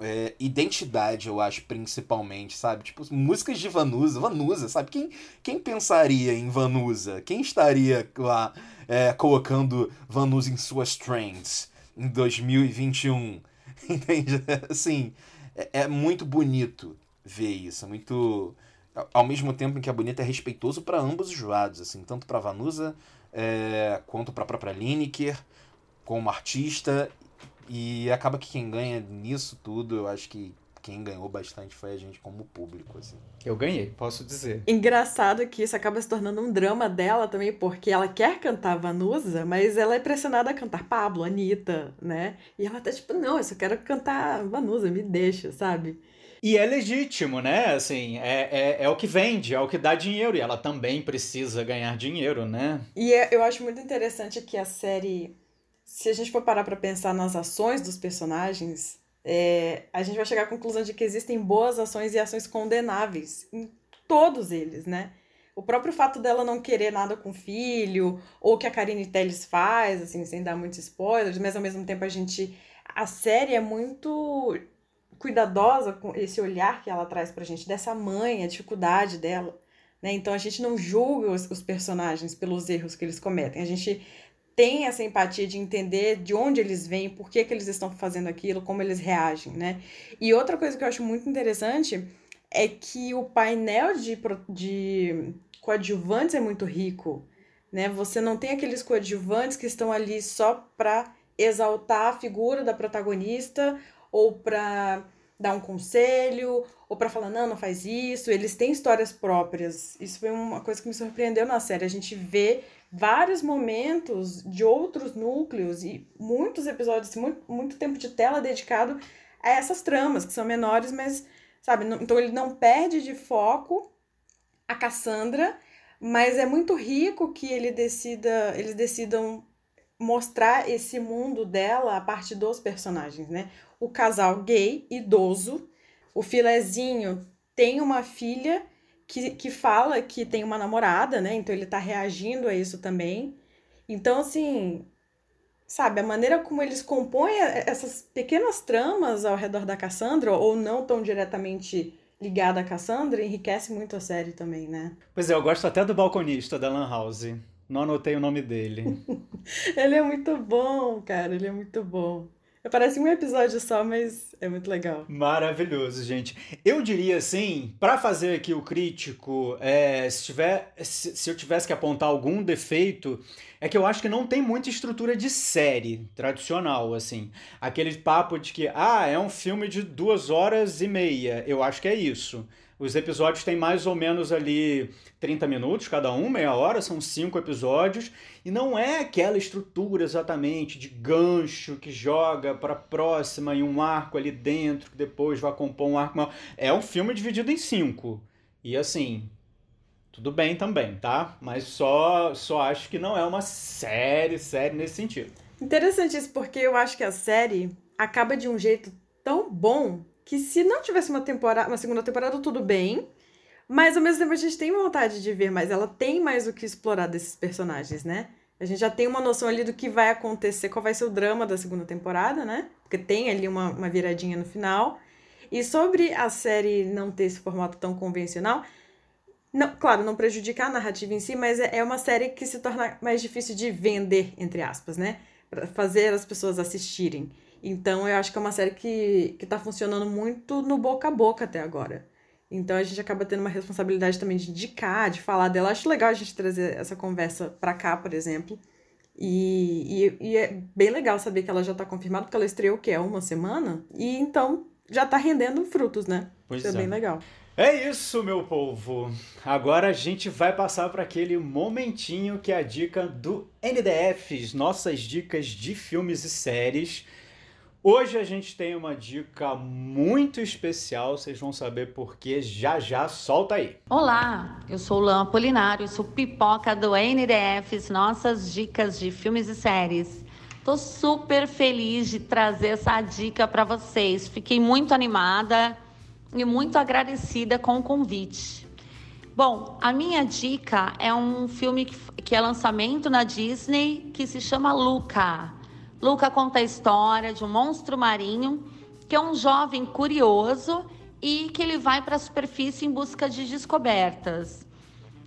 é, identidade, eu acho, principalmente, sabe? Tipo, músicas de Vanusa, Vanusa, sabe? Quem, quem pensaria em Vanusa? Quem estaria lá é, colocando Vanusa em suas trends em 2021? Entende? Assim, é, é muito bonito ver isso, é muito ao mesmo tempo em que a Bonita é respeitoso para ambos os lados, assim, tanto para Vanusa é, quanto para a própria Lineker, como artista, e acaba que quem ganha nisso tudo, eu acho que quem ganhou bastante foi a gente como público, assim. Eu ganhei, posso dizer. Engraçado que isso acaba se tornando um drama dela também, porque ela quer cantar Vanusa, mas ela é pressionada a cantar Pablo, Anitta, né? E ela tá tipo, não, eu só quero cantar Vanusa, me deixa, sabe? E é legítimo, né? Assim, é, é, é o que vende, é o que dá dinheiro. E ela também precisa ganhar dinheiro, né? E é, eu acho muito interessante que a série, se a gente for parar pra pensar nas ações dos personagens, é, a gente vai chegar à conclusão de que existem boas ações e ações condenáveis em todos eles, né? O próprio fato dela não querer nada com o filho, ou que a Karine Telles faz, assim, sem dar muitos spoilers, mas ao mesmo tempo a gente. A série é muito cuidadosa com esse olhar que ela traz pra gente, dessa mãe, a dificuldade dela. Né? Então a gente não julga os, os personagens pelos erros que eles cometem. A gente tem essa empatia de entender de onde eles vêm, por que, que eles estão fazendo aquilo, como eles reagem, né? E outra coisa que eu acho muito interessante é que o painel de, de coadjuvantes é muito rico, né? Você não tem aqueles coadjuvantes que estão ali só para exaltar a figura da protagonista ou para dar um conselho, ou para falar, não, não faz isso. Eles têm histórias próprias. Isso foi uma coisa que me surpreendeu na série. A gente vê vários momentos de outros núcleos e muitos episódios, muito, muito tempo de tela dedicado a essas tramas, que são menores, mas, sabe, não, então ele não perde de foco a Cassandra, mas é muito rico que ele decida, eles decidam mostrar esse mundo dela a partir dos personagens, né? O casal gay, idoso, o filezinho tem uma filha que, que fala que tem uma namorada, né? Então ele tá reagindo a isso também. Então, assim, sabe, a maneira como eles compõem essas pequenas tramas ao redor da Cassandra, ou não tão diretamente ligada a Cassandra, enriquece muito a série também, né? Pois é, eu gosto até do balconista da Lan House. Não anotei o nome dele. ele é muito bom, cara, ele é muito bom. Parece um episódio só, mas é muito legal. Maravilhoso, gente. Eu diria assim, para fazer aqui o crítico, é, se, tiver, se, se, eu tivesse que apontar algum defeito, é que eu acho que não tem muita estrutura de série tradicional, assim. Aquele papo de que, ah, é um filme de duas horas e meia. Eu acho que é isso. Os episódios têm mais ou menos ali 30 minutos cada um, meia hora, são cinco episódios, e não é aquela estrutura exatamente de gancho que joga para próxima e um arco ali dentro que depois vai compor um arco maior. É um filme dividido em cinco. E assim, tudo bem também, tá? Mas só só acho que não é uma série, série nesse sentido. Interessante isso, porque eu acho que a série acaba de um jeito tão bom que se não tivesse uma temporada, uma segunda temporada, tudo bem. Mas ao mesmo tempo a gente tem vontade de ver mais. Ela tem mais o que explorar desses personagens, né? A gente já tem uma noção ali do que vai acontecer, qual vai ser o drama da segunda temporada, né? Porque tem ali uma, uma viradinha no final. E sobre a série não ter esse formato tão convencional, não, claro, não prejudica a narrativa em si, mas é, é uma série que se torna mais difícil de vender, entre aspas, né? Pra fazer as pessoas assistirem. Então eu acho que é uma série que, que tá funcionando muito no boca a boca até agora. Então a gente acaba tendo uma responsabilidade também de indicar, de falar dela. Acho legal a gente trazer essa conversa pra cá, por exemplo. E, e, e é bem legal saber que ela já tá confirmada, porque ela estreou o quê? Uma semana? E então já tá rendendo frutos, né? Pois Isso é. é bem legal. É isso, meu povo. Agora a gente vai passar para aquele momentinho que é a dica do NDFs, nossas dicas de filmes e séries. Hoje a gente tem uma dica muito especial, vocês vão saber por que já já, solta aí. Olá, eu sou Lã Apolinário, sou pipoca do NDFs, nossas dicas de filmes e séries. Tô super feliz de trazer essa dica para vocês. Fiquei muito animada e muito agradecida com o convite. Bom, a minha dica é um filme que é lançamento na Disney que se chama Luca. Luca conta a história de um monstro marinho que é um jovem curioso e que ele vai para a superfície em busca de descobertas.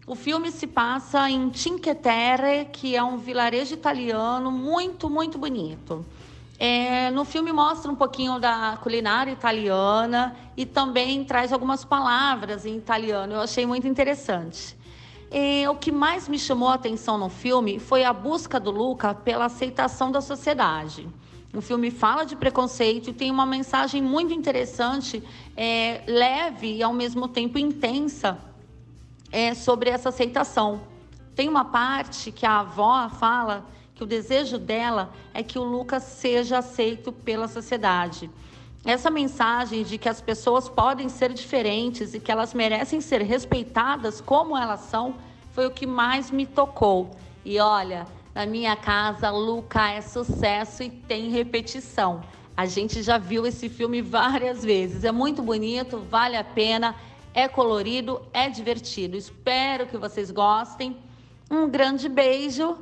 O filme se passa em Cinque Terre, que é um vilarejo italiano muito, muito bonito. É, no filme mostra um pouquinho da culinária italiana e também traz algumas palavras em italiano. Eu achei muito interessante. E o que mais me chamou a atenção no filme foi a busca do Luca pela aceitação da sociedade. O filme fala de preconceito e tem uma mensagem muito interessante, é, leve e ao mesmo tempo intensa é, sobre essa aceitação. Tem uma parte que a avó fala que o desejo dela é que o Lucas seja aceito pela sociedade. Essa mensagem de que as pessoas podem ser diferentes e que elas merecem ser respeitadas como elas são foi o que mais me tocou. E olha, na minha casa, Luca é sucesso e tem repetição. A gente já viu esse filme várias vezes. É muito bonito, vale a pena, é colorido, é divertido. Espero que vocês gostem. Um grande beijo.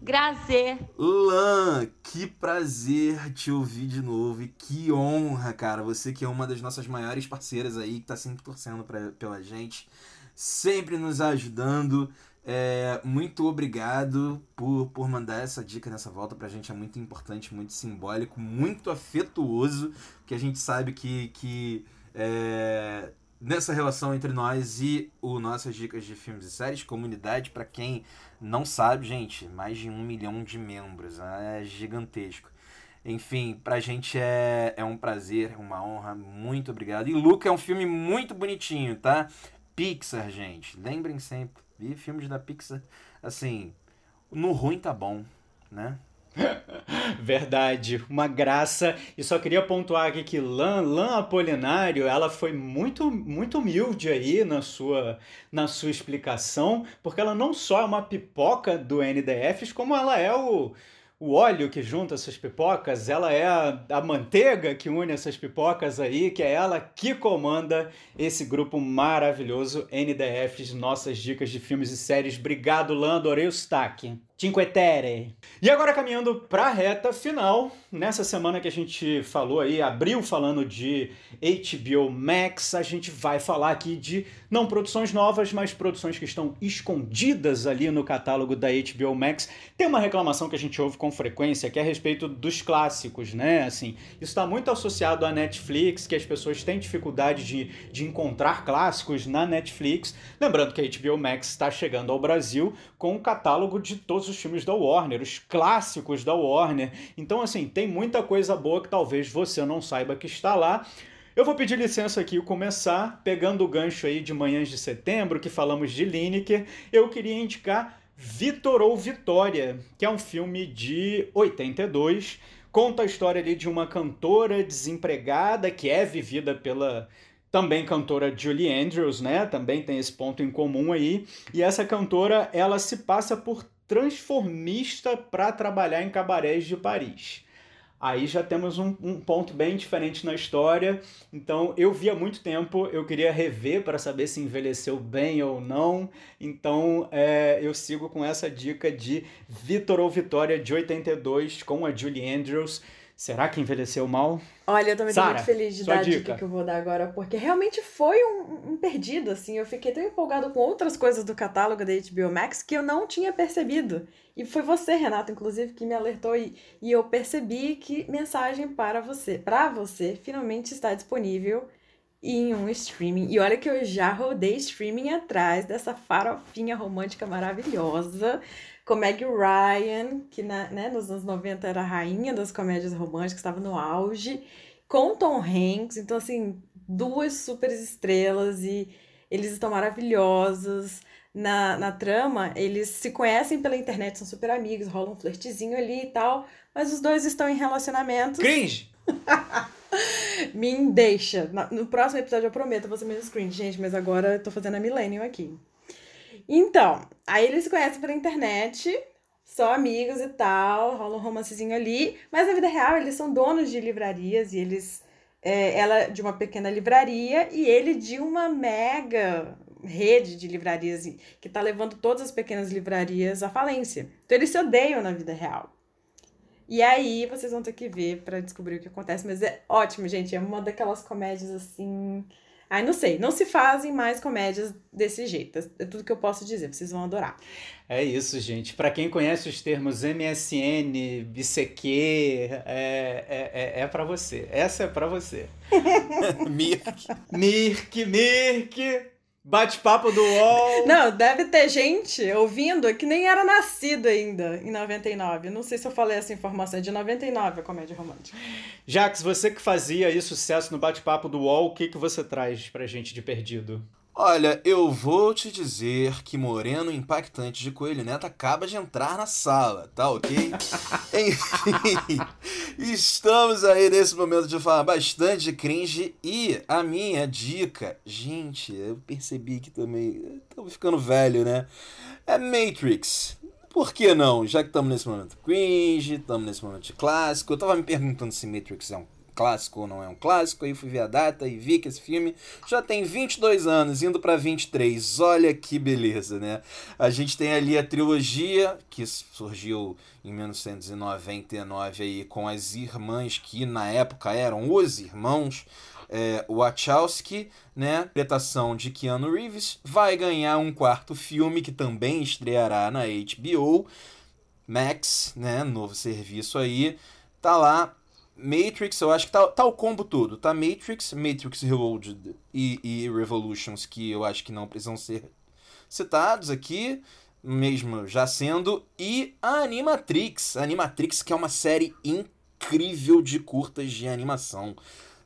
Grazer. Lan, que prazer te ouvir de novo e que honra, cara. Você que é uma das nossas maiores parceiras aí, que tá sempre torcendo pra, pela gente, sempre nos ajudando. É, muito obrigado por, por mandar essa dica nessa volta pra gente. É muito importante, muito simbólico, muito afetuoso, que a gente sabe que, que é, nessa relação entre nós e o nossas dicas de filmes e séries, comunidade, para quem não sabe, gente, mais de um milhão de membros, né? é gigantesco. Enfim, pra gente é, é um prazer, uma honra, muito obrigado. E Luca é um filme muito bonitinho, tá? Pixar, gente, lembrem sempre Vi filmes da Pixar, assim, no ruim tá bom, né? Verdade, uma graça. E só queria pontuar aqui que Lan, Lan Apolinário, ela foi muito muito humilde aí na sua na sua explicação, porque ela não só é uma pipoca do NDFs, como ela é o o óleo que junta essas pipocas, ela é a, a, manteiga que une essas pipocas aí, que é ela que comanda esse grupo maravilhoso NDFs, nossas dicas de filmes e séries. Obrigado, Lando, adorei o sotaque. Cinque Terre. E agora caminhando para a reta final, nessa semana que a gente falou aí, abriu falando de HBO Max, a gente vai falar aqui de não produções novas, mas produções que estão escondidas ali no catálogo da HBO Max. Tem uma reclamação que a gente ouve com frequência que é a respeito dos clássicos, né? Assim, isso está muito associado à Netflix, que as pessoas têm dificuldade de, de encontrar clássicos na Netflix. Lembrando que a HBO Max está chegando ao Brasil com um catálogo de todos os filmes da Warner, os clássicos da Warner. Então, assim, tem muita coisa boa que talvez você não saiba que está lá. Eu vou pedir licença aqui e começar, pegando o gancho aí de Manhãs de Setembro, que falamos de Lineker, eu queria indicar Vitor ou Vitória, que é um filme de 82, conta a história ali de uma cantora desempregada que é vivida pela também cantora Julie Andrews, né? Também tem esse ponto em comum aí. E essa cantora, ela se passa por transformista para trabalhar em cabarés de Paris. Aí já temos um, um, ponto bem diferente na história. Então eu vi há muito tempo, eu queria rever para saber se envelheceu bem ou não. Então é, eu sigo com essa dica de Vitor ou Vitória de 82 com a Julie Andrews. Será que envelheceu mal? Olha, eu também tô muito feliz de dar a dica. dica que eu vou dar agora, porque realmente foi um, um, perdido, assim. Eu fiquei tão empolgado com outras coisas do catálogo da HBO Max que eu não tinha percebido. E foi você, Renato, inclusive, que me alertou e, e eu percebi que mensagem para você, para você, finalmente está disponível em um streaming. E olha que eu já rodei streaming atrás dessa farofinha romântica maravilhosa com Meg Ryan, que na, né, nos anos 90 era a rainha das comédias românticas, estava no auge, com Tom Hanks, então assim, duas super estrelas e eles estão maravilhosos. Na, na trama, eles se conhecem pela internet, são super amigos, rola um flertezinho ali e tal, mas os dois estão em relacionamentos. Cringe! Me deixa. No próximo episódio eu prometo, ser menos cringe, gente, mas agora eu tô fazendo a Millennium aqui. Então, aí eles se conhecem pela internet, só amigos e tal, rola um romancezinho ali, mas na vida real eles são donos de livrarias e eles. É, ela de uma pequena livraria e ele de uma mega rede de livrarias que tá levando todas as pequenas livrarias à falência. Então eles se odeiam na vida real. E aí vocês vão ter que ver para descobrir o que acontece, mas é ótimo, gente, é uma daquelas comédias assim Ai, não sei, não se fazem mais comédias desse jeito. É tudo que eu posso dizer, vocês vão adorar. É isso, gente. Para quem conhece os termos MSN, BCQ, é, é, é, é para você. Essa é para você. Mirk. Mirk, Mirk. Bate-papo do UOL. Não, deve ter gente ouvindo que nem era nascido ainda em 99. Não sei se eu falei essa informação, é de 99 a comédia romântica. Jax, você que fazia aí sucesso no bate-papo do UOL, o que, que você traz pra gente de perdido? Olha, eu vou te dizer que Moreno Impactante de Coelho Neto acaba de entrar na sala, tá ok? Enfim, estamos aí nesse momento de falar bastante de cringe e a minha dica, gente, eu percebi que também estamos ficando velho, né? É Matrix. Por que não? Já que estamos nesse momento cringe, estamos nesse momento de clássico. Eu tava me perguntando se Matrix é um clássico ou não é um clássico, aí fui ver a data e vi que esse filme já tem 22 anos, indo para 23. Olha que beleza, né? A gente tem ali a trilogia que surgiu em 1999 aí com as irmãs que na época eram os irmãos é, Wachowski, né? Interpretação de Keanu Reeves, vai ganhar um quarto filme que também estreará na HBO Max, né? Novo serviço aí. Tá lá Matrix, eu acho que tá, tá o combo todo. Tá Matrix, Matrix Reloaded e, e Revolutions, que eu acho que não precisam ser citados aqui, mesmo já sendo. E a Animatrix. Animatrix, que é uma série incrível de curtas de animação,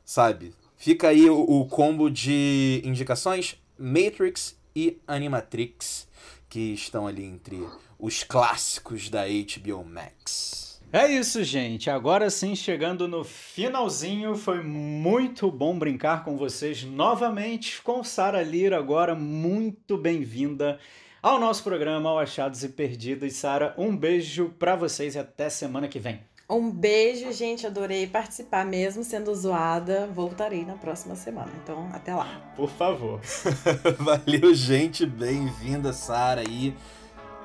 sabe? Fica aí o, o combo de indicações: Matrix e Animatrix, que estão ali entre os clássicos da HBO Max. É isso, gente. Agora sim, chegando no finalzinho, foi muito bom brincar com vocês novamente com Sara Lira. Agora, muito bem-vinda ao nosso programa, ao Achados e Perdidos. Sara, um beijo para vocês e até semana que vem. Um beijo, gente. Adorei participar, mesmo sendo zoada. Voltarei na próxima semana. Então, até lá. Por favor. Valeu, gente. Bem-vinda, Sara aí.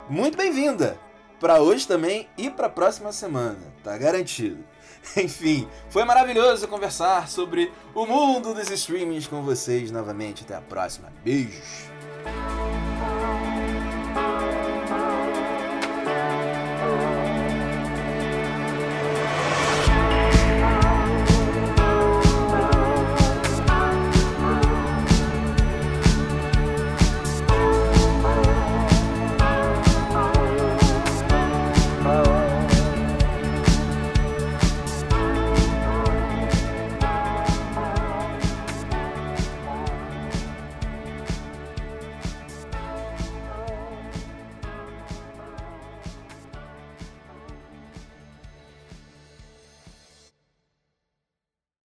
Muito bem-vinda para hoje também e para a próxima semana, tá garantido. Enfim, foi maravilhoso conversar sobre o mundo dos streamings com vocês novamente. Até a próxima. Beijos.